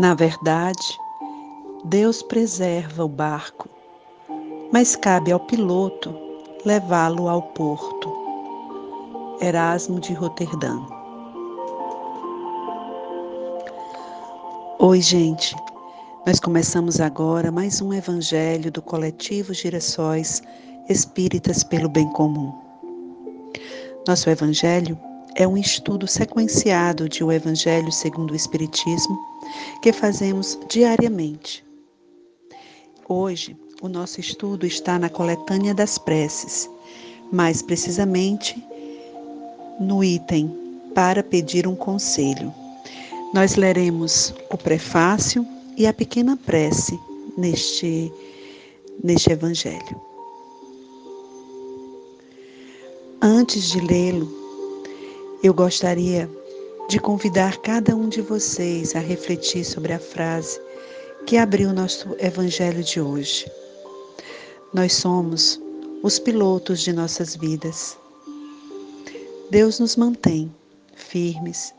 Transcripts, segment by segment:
Na verdade, Deus preserva o barco, mas cabe ao piloto levá-lo ao porto. Erasmo de Roterdã. Oi, gente. Nós começamos agora mais um evangelho do coletivo Girassóis Espíritas pelo Bem Comum. Nosso evangelho é um estudo sequenciado de O Evangelho segundo o Espiritismo que fazemos diariamente. Hoje, o nosso estudo está na coletânea das preces, mais precisamente no item para pedir um conselho. Nós leremos o prefácio e a pequena prece neste, neste evangelho. Antes de lê-lo, eu gostaria de convidar cada um de vocês a refletir sobre a frase que abriu nosso evangelho de hoje. Nós somos os pilotos de nossas vidas. Deus nos mantém firmes,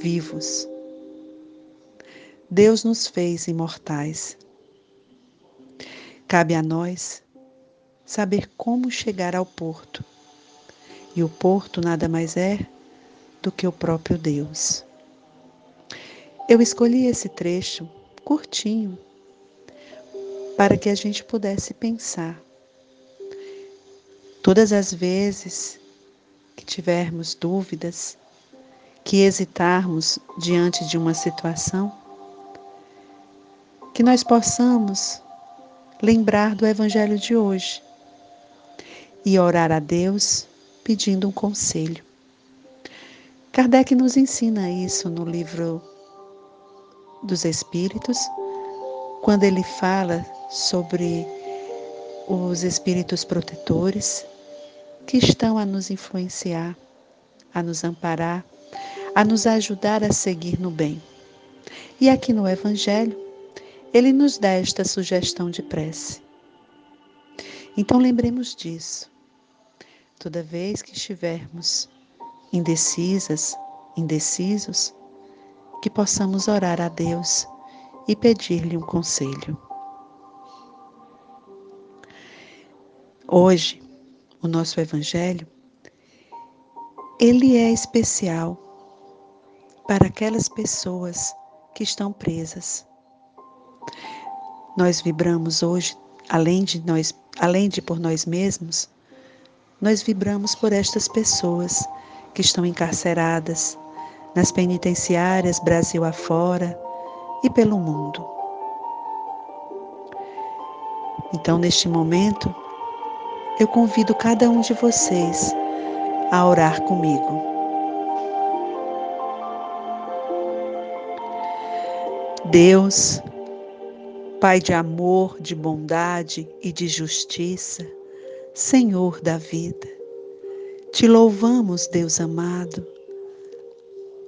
vivos. Deus nos fez imortais. Cabe a nós saber como chegar ao porto e o porto nada mais é do que o próprio Deus. Eu escolhi esse trecho curtinho para que a gente pudesse pensar. Todas as vezes que tivermos dúvidas, que hesitarmos diante de uma situação, que nós possamos lembrar do Evangelho de hoje e orar a Deus pedindo um conselho. Kardec nos ensina isso no livro dos Espíritos, quando ele fala sobre os espíritos protetores que estão a nos influenciar, a nos amparar, a nos ajudar a seguir no bem. E aqui no Evangelho, ele nos dá esta sugestão de prece. Então lembremos disso. Toda vez que estivermos indecisas, indecisos, que possamos orar a Deus e pedir-lhe um conselho. Hoje, o nosso evangelho ele é especial para aquelas pessoas que estão presas. Nós vibramos hoje, além de nós, além de por nós mesmos, nós vibramos por estas pessoas que estão encarceradas nas penitenciárias Brasil afora e pelo mundo. Então, neste momento, eu convido cada um de vocês a orar comigo. Deus, Pai de amor, de bondade e de justiça, Senhor da vida. Te louvamos, Deus amado,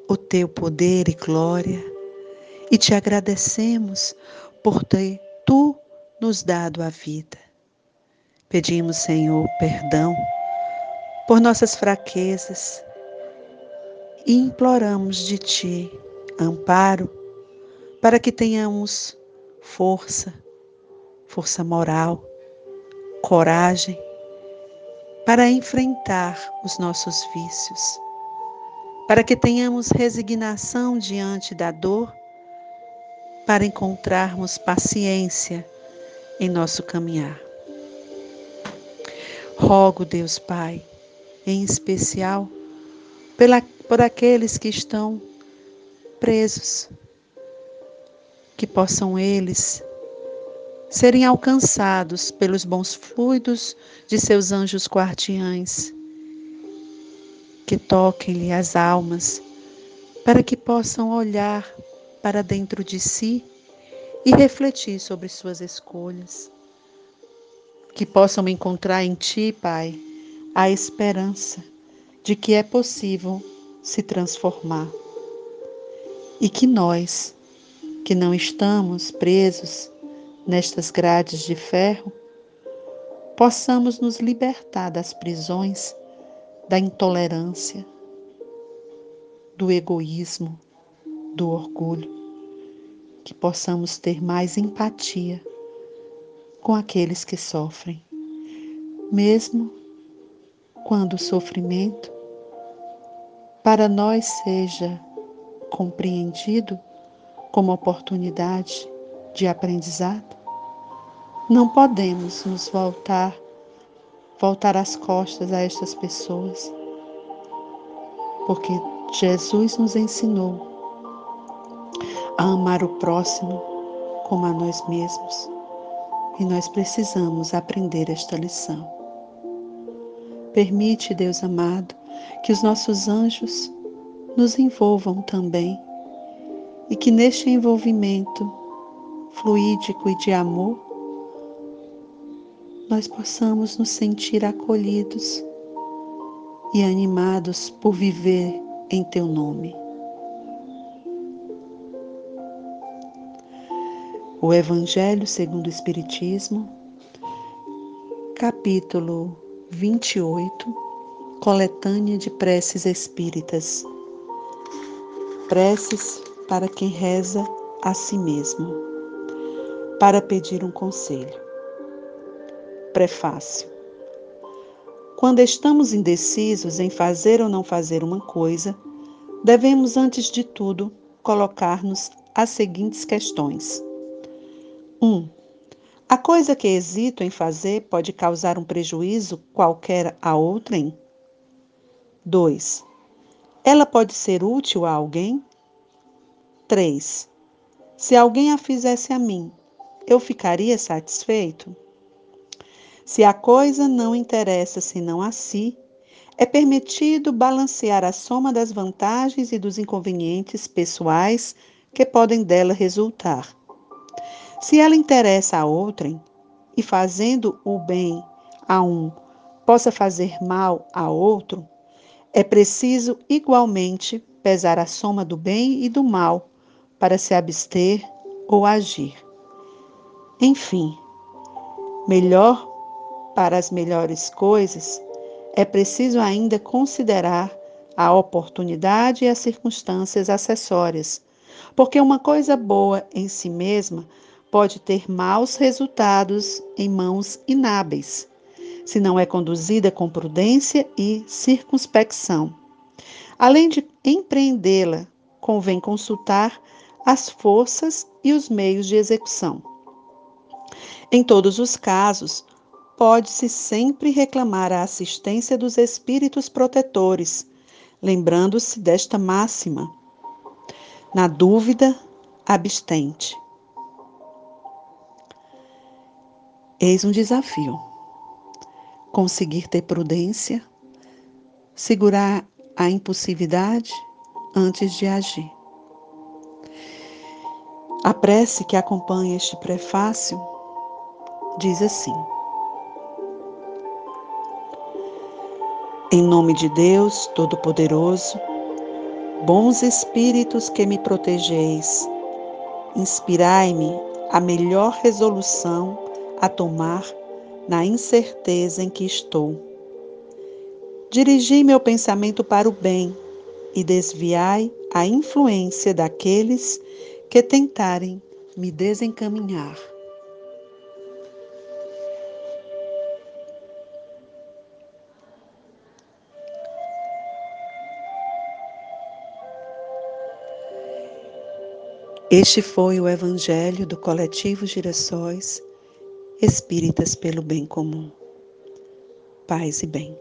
o teu poder e glória, e te agradecemos por ter tu nos dado a vida. Pedimos, Senhor, perdão por nossas fraquezas e imploramos de ti amparo para que tenhamos força, força moral, coragem para enfrentar os nossos vícios, para que tenhamos resignação diante da dor, para encontrarmos paciência em nosso caminhar. Rogo, Deus Pai, em especial pela, por aqueles que estão presos, que possam eles serem alcançados pelos bons fluidos de seus anjos guardiães, que toquem-lhe as almas, para que possam olhar para dentro de si e refletir sobre suas escolhas. Que possam encontrar em Ti, Pai, a esperança de que é possível se transformar. E que nós, que não estamos presos nestas grades de ferro, possamos nos libertar das prisões da intolerância, do egoísmo, do orgulho, que possamos ter mais empatia com aqueles que sofrem, mesmo quando o sofrimento para nós seja compreendido como oportunidade de aprendizado, não podemos nos voltar voltar as costas a estas pessoas, porque Jesus nos ensinou a amar o próximo como a nós mesmos e nós precisamos aprender esta lição. Permite, Deus amado, que os nossos anjos nos envolvam também e que neste envolvimento fluídico e de amor nós possamos nos sentir acolhidos e animados por viver em Teu nome. O Evangelho segundo o Espiritismo, capítulo 28, coletânea de preces espíritas. Preces para quem reza a si mesmo, para pedir um conselho. Prefácio. Quando estamos indecisos em fazer ou não fazer uma coisa, devemos, antes de tudo, colocar-nos as seguintes questões 1. Um, a coisa que hesito em fazer pode causar um prejuízo qualquer a outrem? 2. Ela pode ser útil a alguém? 3. Se alguém a fizesse a mim, eu ficaria satisfeito? Se a coisa não interessa senão a si, é permitido balancear a soma das vantagens e dos inconvenientes pessoais que podem dela resultar. Se ela interessa a outrem, e fazendo o bem a um possa fazer mal a outro, é preciso igualmente pesar a soma do bem e do mal para se abster ou agir. Enfim, melhor para as melhores coisas, é preciso ainda considerar a oportunidade e as circunstâncias acessórias, porque uma coisa boa em si mesma pode ter maus resultados em mãos inábeis, se não é conduzida com prudência e circunspecção. Além de empreendê-la, convém consultar as forças e os meios de execução. Em todos os casos, pode-se sempre reclamar a assistência dos espíritos protetores, lembrando-se desta máxima. Na dúvida, abstente. Eis um desafio. Conseguir ter prudência, segurar a impulsividade antes de agir. A prece que acompanha este prefácio diz assim: Em nome de Deus Todo-Poderoso, bons espíritos que me protegeis, inspirai-me a melhor resolução a tomar na incerteza em que estou. Dirigi meu pensamento para o bem e desviai a influência daqueles que tentarem me desencaminhar. Este foi o Evangelho do Coletivo Girassóis espíritas pelo bem comum. Paz e bem.